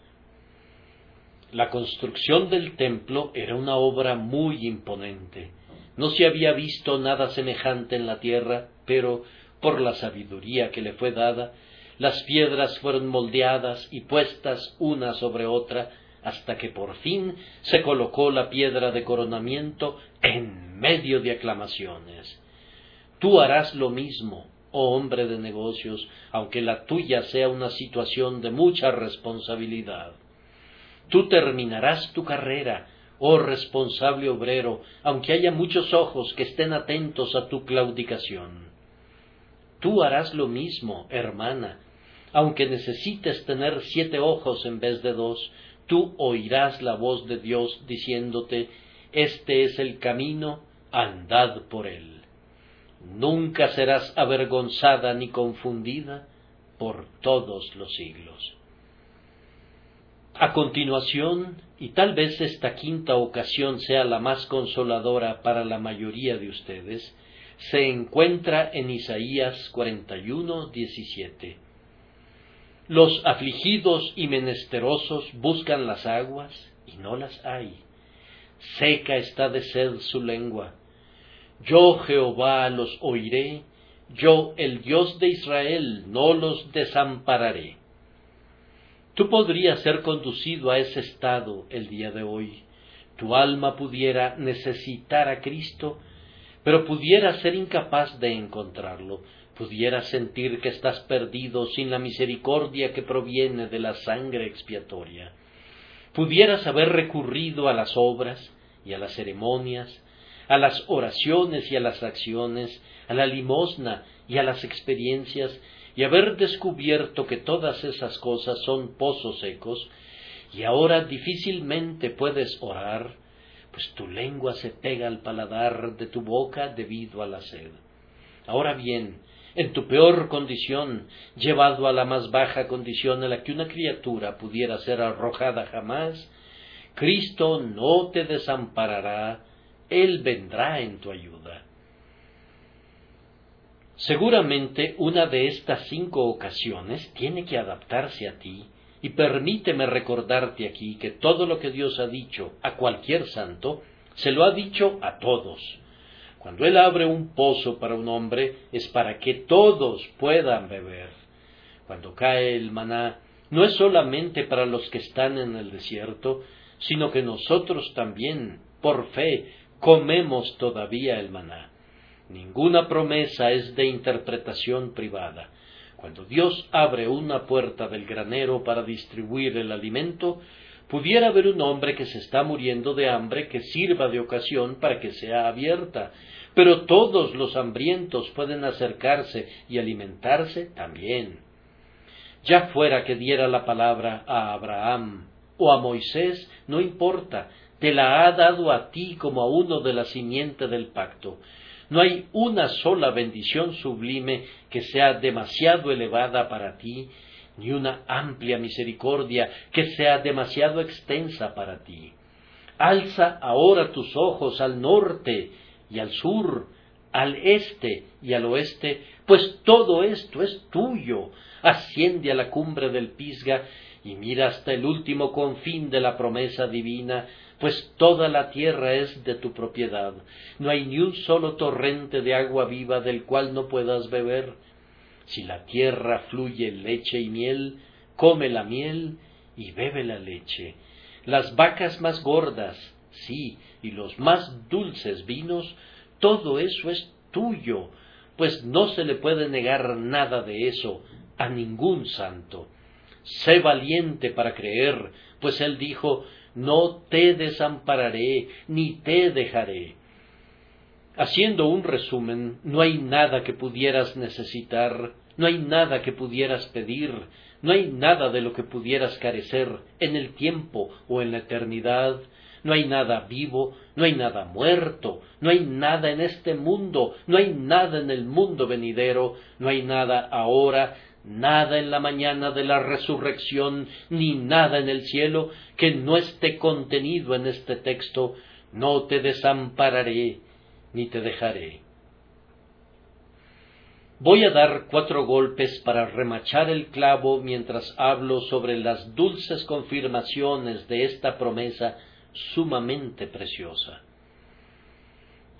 La construcción del templo era una obra muy imponente. No se había visto nada semejante en la tierra, pero por la sabiduría que le fue dada, las piedras fueron moldeadas y puestas una sobre otra hasta que por fin se colocó la piedra de coronamiento en medio de aclamaciones. Tú harás lo mismo, oh hombre de negocios, aunque la tuya sea una situación de mucha responsabilidad. Tú terminarás tu carrera, oh responsable obrero, aunque haya muchos ojos que estén atentos a tu claudicación. Tú harás lo mismo, hermana, aunque necesites tener siete ojos en vez de dos, tú oirás la voz de Dios diciéndote, Este es el camino, andad por él. Nunca serás avergonzada ni confundida por todos los siglos. A continuación, y tal vez esta quinta ocasión sea la más consoladora para la mayoría de ustedes, se encuentra en Isaías 41, 17. Los afligidos y menesterosos buscan las aguas y no las hay. Seca está de sed su lengua. Yo Jehová los oiré, yo el Dios de Israel no los desampararé. Tú podrías ser conducido a ese estado el día de hoy. Tu alma pudiera necesitar a Cristo, pero pudiera ser incapaz de encontrarlo pudieras sentir que estás perdido sin la misericordia que proviene de la sangre expiatoria, pudieras haber recurrido a las obras y a las ceremonias, a las oraciones y a las acciones, a la limosna y a las experiencias, y haber descubierto que todas esas cosas son pozos secos, y ahora difícilmente puedes orar, pues tu lengua se pega al paladar de tu boca debido a la sed. Ahora bien, en tu peor condición, llevado a la más baja condición a la que una criatura pudiera ser arrojada jamás, Cristo no te desamparará, Él vendrá en tu ayuda. Seguramente una de estas cinco ocasiones tiene que adaptarse a ti, y permíteme recordarte aquí que todo lo que Dios ha dicho a cualquier santo, se lo ha dicho a todos. Cuando Él abre un pozo para un hombre, es para que todos puedan beber. Cuando cae el maná, no es solamente para los que están en el desierto, sino que nosotros también, por fe, comemos todavía el maná. Ninguna promesa es de interpretación privada. Cuando Dios abre una puerta del granero para distribuir el alimento, pudiera haber un hombre que se está muriendo de hambre que sirva de ocasión para que sea abierta, pero todos los hambrientos pueden acercarse y alimentarse también. Ya fuera que diera la palabra a Abraham o a Moisés, no importa, te la ha dado a ti como a uno de la simiente del pacto. No hay una sola bendición sublime que sea demasiado elevada para ti, ni una amplia misericordia que sea demasiado extensa para ti. Alza ahora tus ojos al norte y al sur, al este y al oeste, pues todo esto es tuyo. Asciende a la cumbre del Pisga y mira hasta el último confín de la promesa divina, pues toda la tierra es de tu propiedad. No hay ni un solo torrente de agua viva del cual no puedas beber. Si la tierra fluye leche y miel, come la miel y bebe la leche. Las vacas más gordas, sí, y los más dulces vinos, todo eso es tuyo, pues no se le puede negar nada de eso a ningún santo. Sé valiente para creer, pues él dijo, no te desampararé ni te dejaré. Haciendo un resumen, no hay nada que pudieras necesitar, no hay nada que pudieras pedir, no hay nada de lo que pudieras carecer en el tiempo o en la eternidad, no hay nada vivo, no hay nada muerto, no hay nada en este mundo, no hay nada en el mundo venidero, no hay nada ahora, nada en la mañana de la resurrección, ni nada en el cielo que no esté contenido en este texto, no te desampararé ni te dejaré. Voy a dar cuatro golpes para remachar el clavo mientras hablo sobre las dulces confirmaciones de esta promesa sumamente preciosa.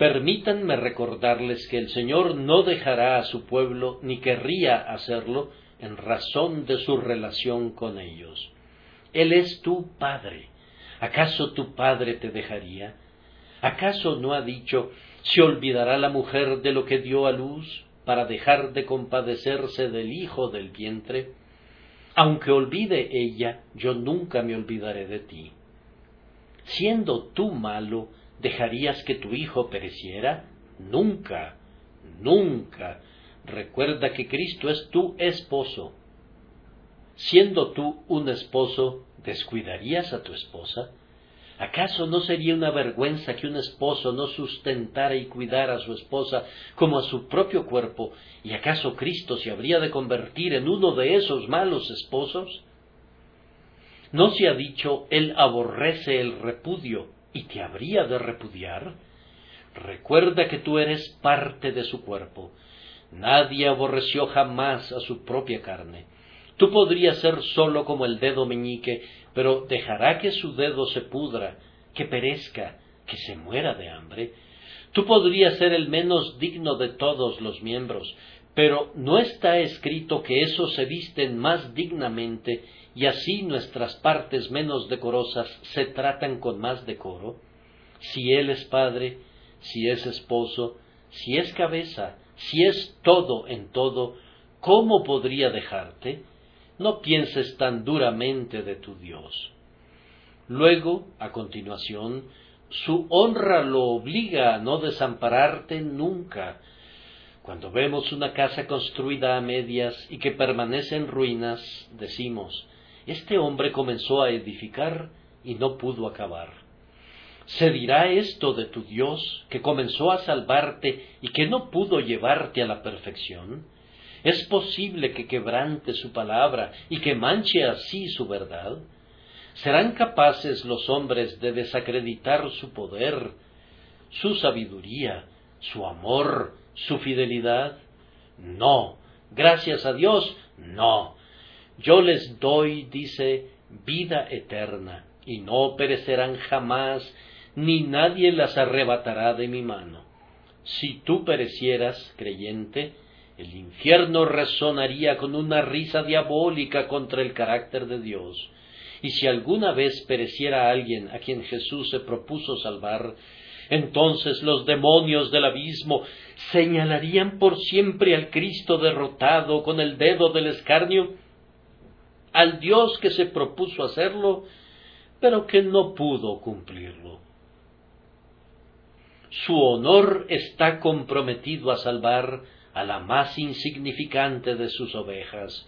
Permítanme recordarles que el Señor no dejará a su pueblo ni querría hacerlo en razón de su relación con ellos. Él es tu Padre. ¿Acaso tu Padre te dejaría? ¿Acaso no ha dicho se olvidará la mujer de lo que dio a luz para dejar de compadecerse del hijo del vientre? Aunque olvide ella, yo nunca me olvidaré de ti. Siendo tú malo, ¿Dejarías que tu hijo pereciera? Nunca, nunca. Recuerda que Cristo es tu esposo. Siendo tú un esposo, ¿descuidarías a tu esposa? ¿Acaso no sería una vergüenza que un esposo no sustentara y cuidara a su esposa como a su propio cuerpo? ¿Y acaso Cristo se habría de convertir en uno de esos malos esposos? ¿No se ha dicho Él aborrece el repudio y te habría de repudiar? Recuerda que tú eres parte de su cuerpo. Nadie aborreció jamás a su propia carne. Tú podrías ser solo como el dedo meñique, pero dejará que su dedo se pudra, que perezca, que se muera de hambre. Tú podrías ser el menos digno de todos los miembros, pero no está escrito que esos se visten más dignamente y así nuestras partes menos decorosas se tratan con más decoro? Si Él es Padre, si es esposo, si es cabeza, si es todo en todo, ¿cómo podría dejarte? No pienses tan duramente de tu Dios. Luego, a continuación, su honra lo obliga a no desampararte nunca. Cuando vemos una casa construida a medias y que permanece en ruinas, decimos, este hombre comenzó a edificar y no pudo acabar. ¿Se dirá esto de tu Dios, que comenzó a salvarte y que no pudo llevarte a la perfección? ¿Es posible que quebrante su palabra y que manche así su verdad? ¿Serán capaces los hombres de desacreditar su poder, su sabiduría, su amor, su fidelidad? No. Gracias a Dios, no. Yo les doy, dice, vida eterna, y no perecerán jamás, ni nadie las arrebatará de mi mano. Si tú perecieras, creyente, el infierno resonaría con una risa diabólica contra el carácter de Dios. Y si alguna vez pereciera alguien a quien Jesús se propuso salvar, entonces los demonios del abismo señalarían por siempre al Cristo derrotado con el dedo del escarnio, al Dios que se propuso hacerlo, pero que no pudo cumplirlo. Su honor está comprometido a salvar a la más insignificante de sus ovejas.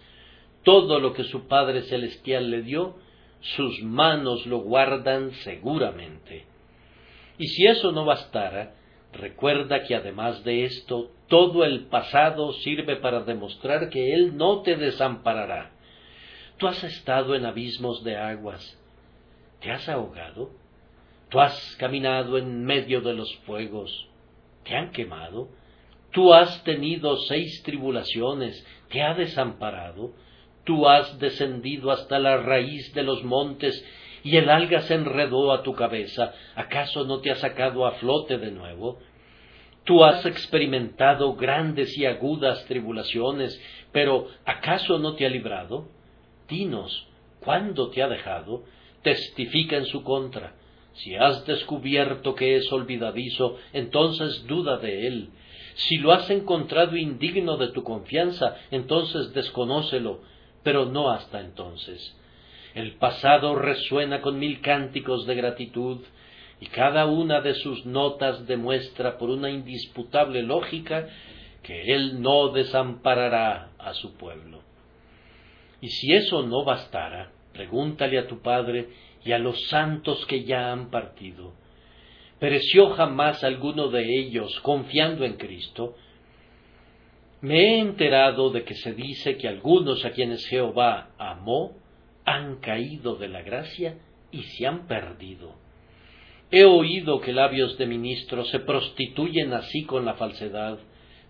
Todo lo que su Padre Celestial le dio, sus manos lo guardan seguramente. Y si eso no bastara, recuerda que además de esto, todo el pasado sirve para demostrar que Él no te desamparará. Tú has estado en abismos de aguas. ¿Te has ahogado? Tú has caminado en medio de los fuegos. ¿Te han quemado? Tú has tenido seis tribulaciones, te ha desamparado, tú has descendido hasta la raíz de los montes y el alga se enredó a tu cabeza, ¿acaso no te ha sacado a flote de nuevo? Tú has experimentado grandes y agudas tribulaciones, pero ¿acaso no te ha librado? Dinos, ¿cuándo te ha dejado? Testifica en su contra. Si has descubierto que es olvidadizo, entonces duda de él. Si lo has encontrado indigno de tu confianza, entonces desconócelo, pero no hasta entonces. El pasado resuena con mil cánticos de gratitud, y cada una de sus notas demuestra por una indisputable lógica que Él no desamparará a su pueblo. Y si eso no bastara, pregúntale a tu Padre y a los santos que ya han partido, ¿Pereció jamás alguno de ellos confiando en Cristo? Me he enterado de que se dice que algunos a quienes Jehová amó han caído de la gracia y se han perdido. He oído que labios de ministros se prostituyen así con la falsedad,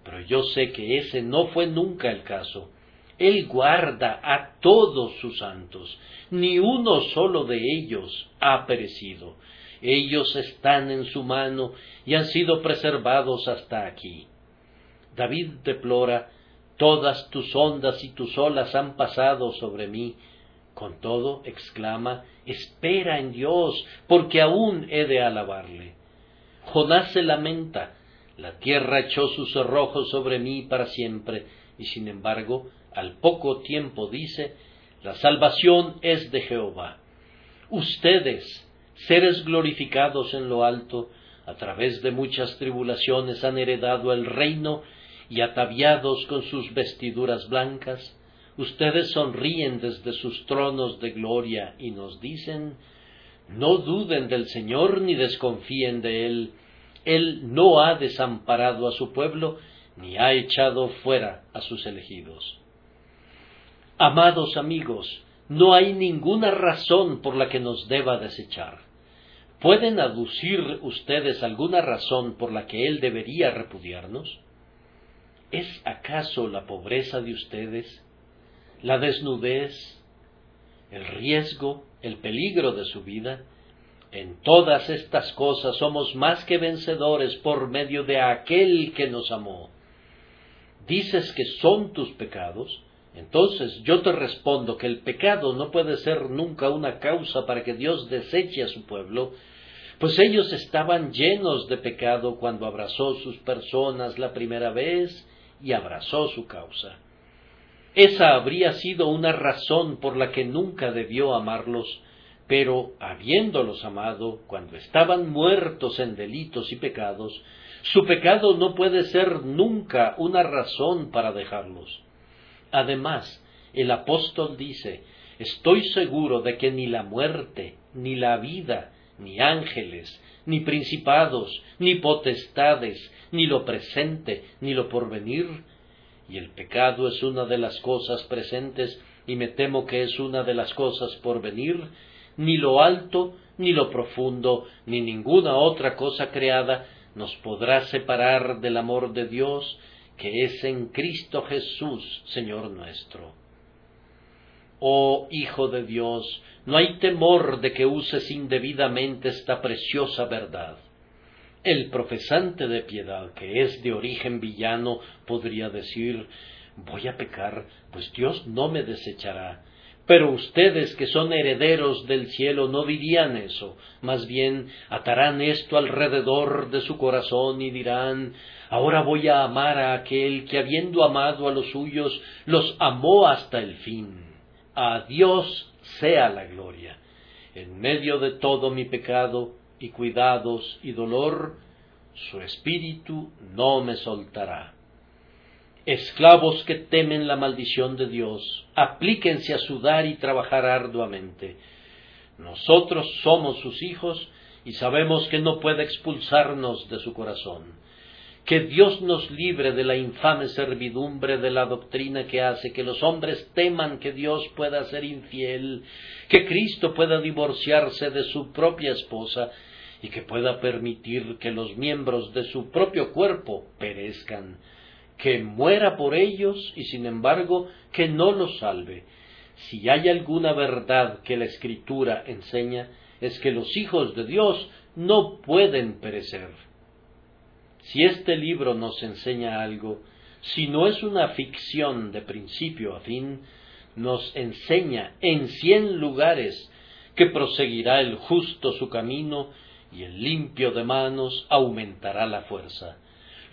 pero yo sé que ese no fue nunca el caso. Él guarda a todos sus santos, ni uno solo de ellos ha perecido ellos están en su mano y han sido preservados hasta aquí. David deplora, todas tus ondas y tus olas han pasado sobre mí. Con todo, exclama, espera en Dios, porque aún he de alabarle. Jonás se lamenta, la tierra echó sus cerrojos sobre mí para siempre, y sin embargo, al poco tiempo dice, la salvación es de Jehová. Ustedes, seres glorificados en lo alto, a través de muchas tribulaciones han heredado el reino y ataviados con sus vestiduras blancas, ustedes sonríen desde sus tronos de gloria y nos dicen, no duden del Señor ni desconfíen de Él, Él no ha desamparado a su pueblo, ni ha echado fuera a sus elegidos. Amados amigos, no hay ninguna razón por la que nos deba desechar. ¿Pueden aducir ustedes alguna razón por la que Él debería repudiarnos? ¿Es acaso la pobreza de ustedes, la desnudez, el riesgo, el peligro de su vida? En todas estas cosas somos más que vencedores por medio de aquel que nos amó. ¿Dices que son tus pecados? Entonces yo te respondo que el pecado no puede ser nunca una causa para que Dios deseche a su pueblo, pues ellos estaban llenos de pecado cuando abrazó sus personas la primera vez y abrazó su causa. Esa habría sido una razón por la que nunca debió amarlos, pero habiéndolos amado cuando estaban muertos en delitos y pecados, su pecado no puede ser nunca una razón para dejarlos. Además, el apóstol dice, estoy seguro de que ni la muerte, ni la vida, ni ángeles, ni principados, ni potestades, ni lo presente, ni lo porvenir, y el pecado es una de las cosas presentes, y me temo que es una de las cosas por venir, ni lo alto, ni lo profundo, ni ninguna otra cosa creada nos podrá separar del amor de Dios, que es en Cristo Jesús, Señor nuestro. Oh Hijo de Dios, no hay temor de que uses indebidamente esta preciosa verdad. El profesante de piedad, que es de origen villano, podría decir voy a pecar, pues Dios no me desechará. Pero ustedes que son herederos del cielo no dirían eso, más bien atarán esto alrededor de su corazón y dirán Ahora voy a amar a aquel que habiendo amado a los suyos, los amó hasta el fin. A Dios sea la gloria. En medio de todo mi pecado y cuidados y dolor, su espíritu no me soltará. Esclavos que temen la maldición de Dios, aplíquense a sudar y trabajar arduamente. Nosotros somos sus hijos y sabemos que no puede expulsarnos de su corazón. Que Dios nos libre de la infame servidumbre de la doctrina que hace que los hombres teman que Dios pueda ser infiel, que Cristo pueda divorciarse de su propia esposa y que pueda permitir que los miembros de su propio cuerpo perezcan que muera por ellos y sin embargo que no los salve. Si hay alguna verdad que la Escritura enseña, es que los hijos de Dios no pueden perecer. Si este libro nos enseña algo, si no es una ficción de principio a fin, nos enseña en cien lugares que proseguirá el justo su camino y el limpio de manos aumentará la fuerza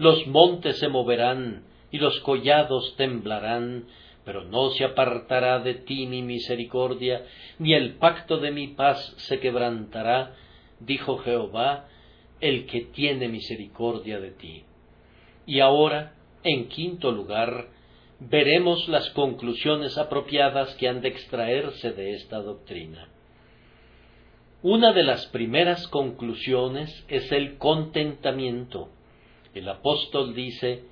los montes se moverán y los collados temblarán, pero no se apartará de ti mi misericordia, ni el pacto de mi paz se quebrantará, dijo Jehová, el que tiene misericordia de ti. Y ahora, en quinto lugar, veremos las conclusiones apropiadas que han de extraerse de esta doctrina. Una de las primeras conclusiones es el contentamiento, el apóstol dice,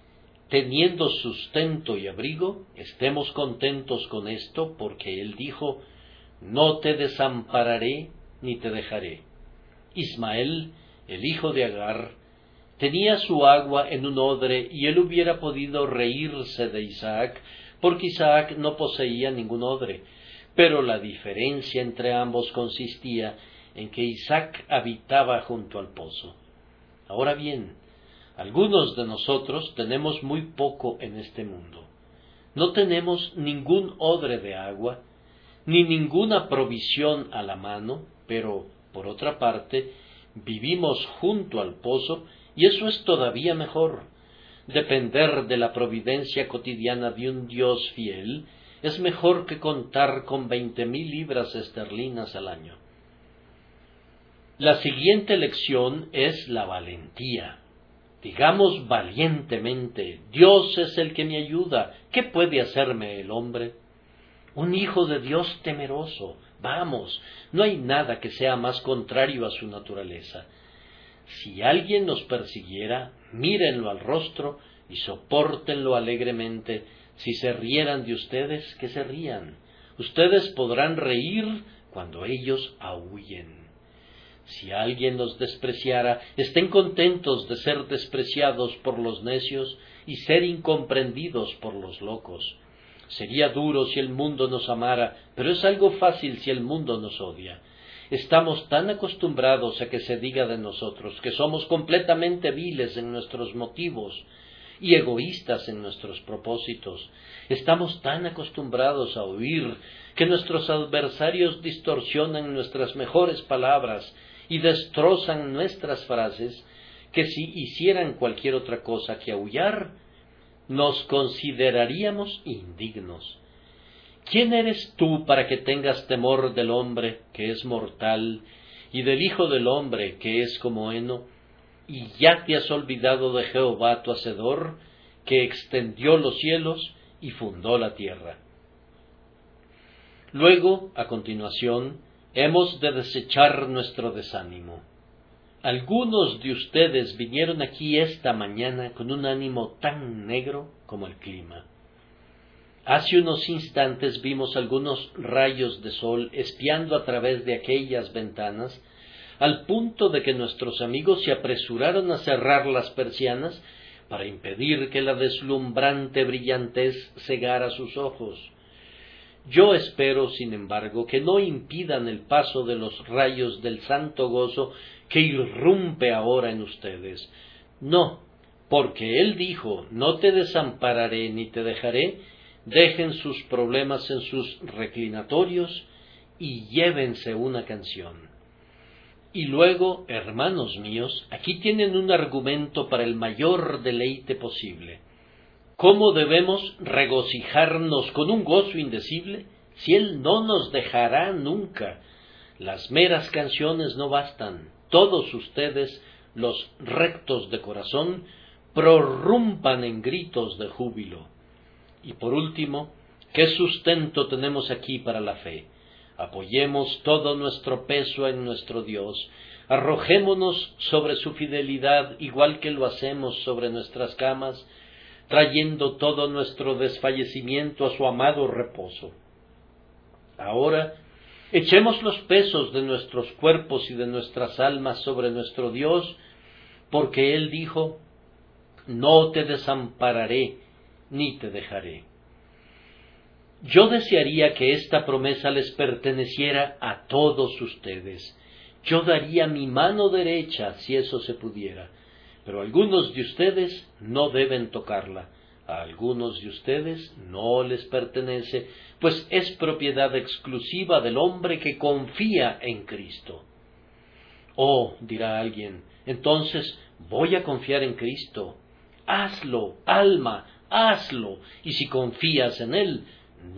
teniendo sustento y abrigo, estemos contentos con esto, porque él dijo, no te desampararé ni te dejaré. Ismael, el hijo de Agar, tenía su agua en un odre y él hubiera podido reírse de Isaac, porque Isaac no poseía ningún odre, pero la diferencia entre ambos consistía en que Isaac habitaba junto al pozo. Ahora bien, algunos de nosotros tenemos muy poco en este mundo. No tenemos ningún odre de agua, ni ninguna provisión a la mano, pero, por otra parte, vivimos junto al pozo y eso es todavía mejor. Depender de la providencia cotidiana de un Dios fiel es mejor que contar con veinte mil libras esterlinas al año. La siguiente lección es la valentía. Digamos valientemente, Dios es el que me ayuda. ¿Qué puede hacerme el hombre? Un hijo de Dios temeroso. Vamos, no hay nada que sea más contrario a su naturaleza. Si alguien nos persiguiera, mírenlo al rostro y sopórtenlo alegremente. Si se rieran de ustedes, que se rían. Ustedes podrán reír cuando ellos aúllen. Si alguien los despreciara, estén contentos de ser despreciados por los necios y ser incomprendidos por los locos. Sería duro si el mundo nos amara, pero es algo fácil si el mundo nos odia. Estamos tan acostumbrados a que se diga de nosotros que somos completamente viles en nuestros motivos y egoístas en nuestros propósitos. Estamos tan acostumbrados a oír que nuestros adversarios distorsionan nuestras mejores palabras y destrozan nuestras frases que si hicieran cualquier otra cosa que aullar, nos consideraríamos indignos. ¿Quién eres tú para que tengas temor del hombre que es mortal y del Hijo del hombre que es como heno? Y ya te has olvidado de Jehová tu Hacedor, que extendió los cielos y fundó la tierra. Luego, a continuación, hemos de desechar nuestro desánimo. Algunos de ustedes vinieron aquí esta mañana con un ánimo tan negro como el clima. Hace unos instantes vimos algunos rayos de sol espiando a través de aquellas ventanas, al punto de que nuestros amigos se apresuraron a cerrar las persianas para impedir que la deslumbrante brillantez cegara sus ojos. Yo espero, sin embargo, que no impidan el paso de los rayos del santo gozo que irrumpe ahora en ustedes. No, porque Él dijo, no te desampararé ni te dejaré, dejen sus problemas en sus reclinatorios y llévense una canción. Y luego, hermanos míos, aquí tienen un argumento para el mayor deleite posible. ¿Cómo debemos regocijarnos con un gozo indecible si Él no nos dejará nunca? Las meras canciones no bastan. Todos ustedes, los rectos de corazón, prorrumpan en gritos de júbilo. Y por último, ¿qué sustento tenemos aquí para la fe? Apoyemos todo nuestro peso en nuestro Dios, arrojémonos sobre su fidelidad igual que lo hacemos sobre nuestras camas, trayendo todo nuestro desfallecimiento a su amado reposo. Ahora, echemos los pesos de nuestros cuerpos y de nuestras almas sobre nuestro Dios, porque Él dijo, no te desampararé ni te dejaré. Yo desearía que esta promesa les perteneciera a todos ustedes. Yo daría mi mano derecha si eso se pudiera, pero algunos de ustedes no deben tocarla. A algunos de ustedes no les pertenece, pues es propiedad exclusiva del hombre que confía en Cristo. Oh, dirá alguien, entonces voy a confiar en Cristo. Hazlo, alma, hazlo, y si confías en Él,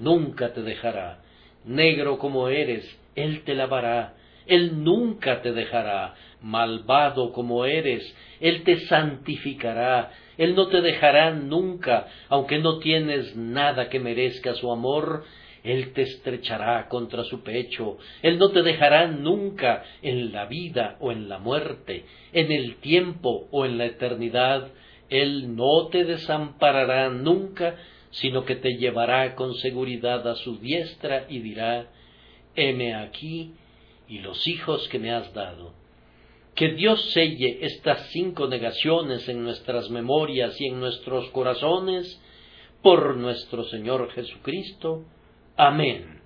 nunca te dejará. Negro como eres, Él te lavará. Él nunca te dejará. Malvado como eres, Él te santificará. Él no te dejará nunca, aunque no tienes nada que merezca su amor. Él te estrechará contra su pecho. Él no te dejará nunca en la vida o en la muerte, en el tiempo o en la eternidad. Él no te desamparará nunca, sino que te llevará con seguridad a su diestra y dirá, heme aquí y los hijos que me has dado. Que Dios selle estas cinco negaciones en nuestras memorias y en nuestros corazones, por nuestro Señor Jesucristo. Amén.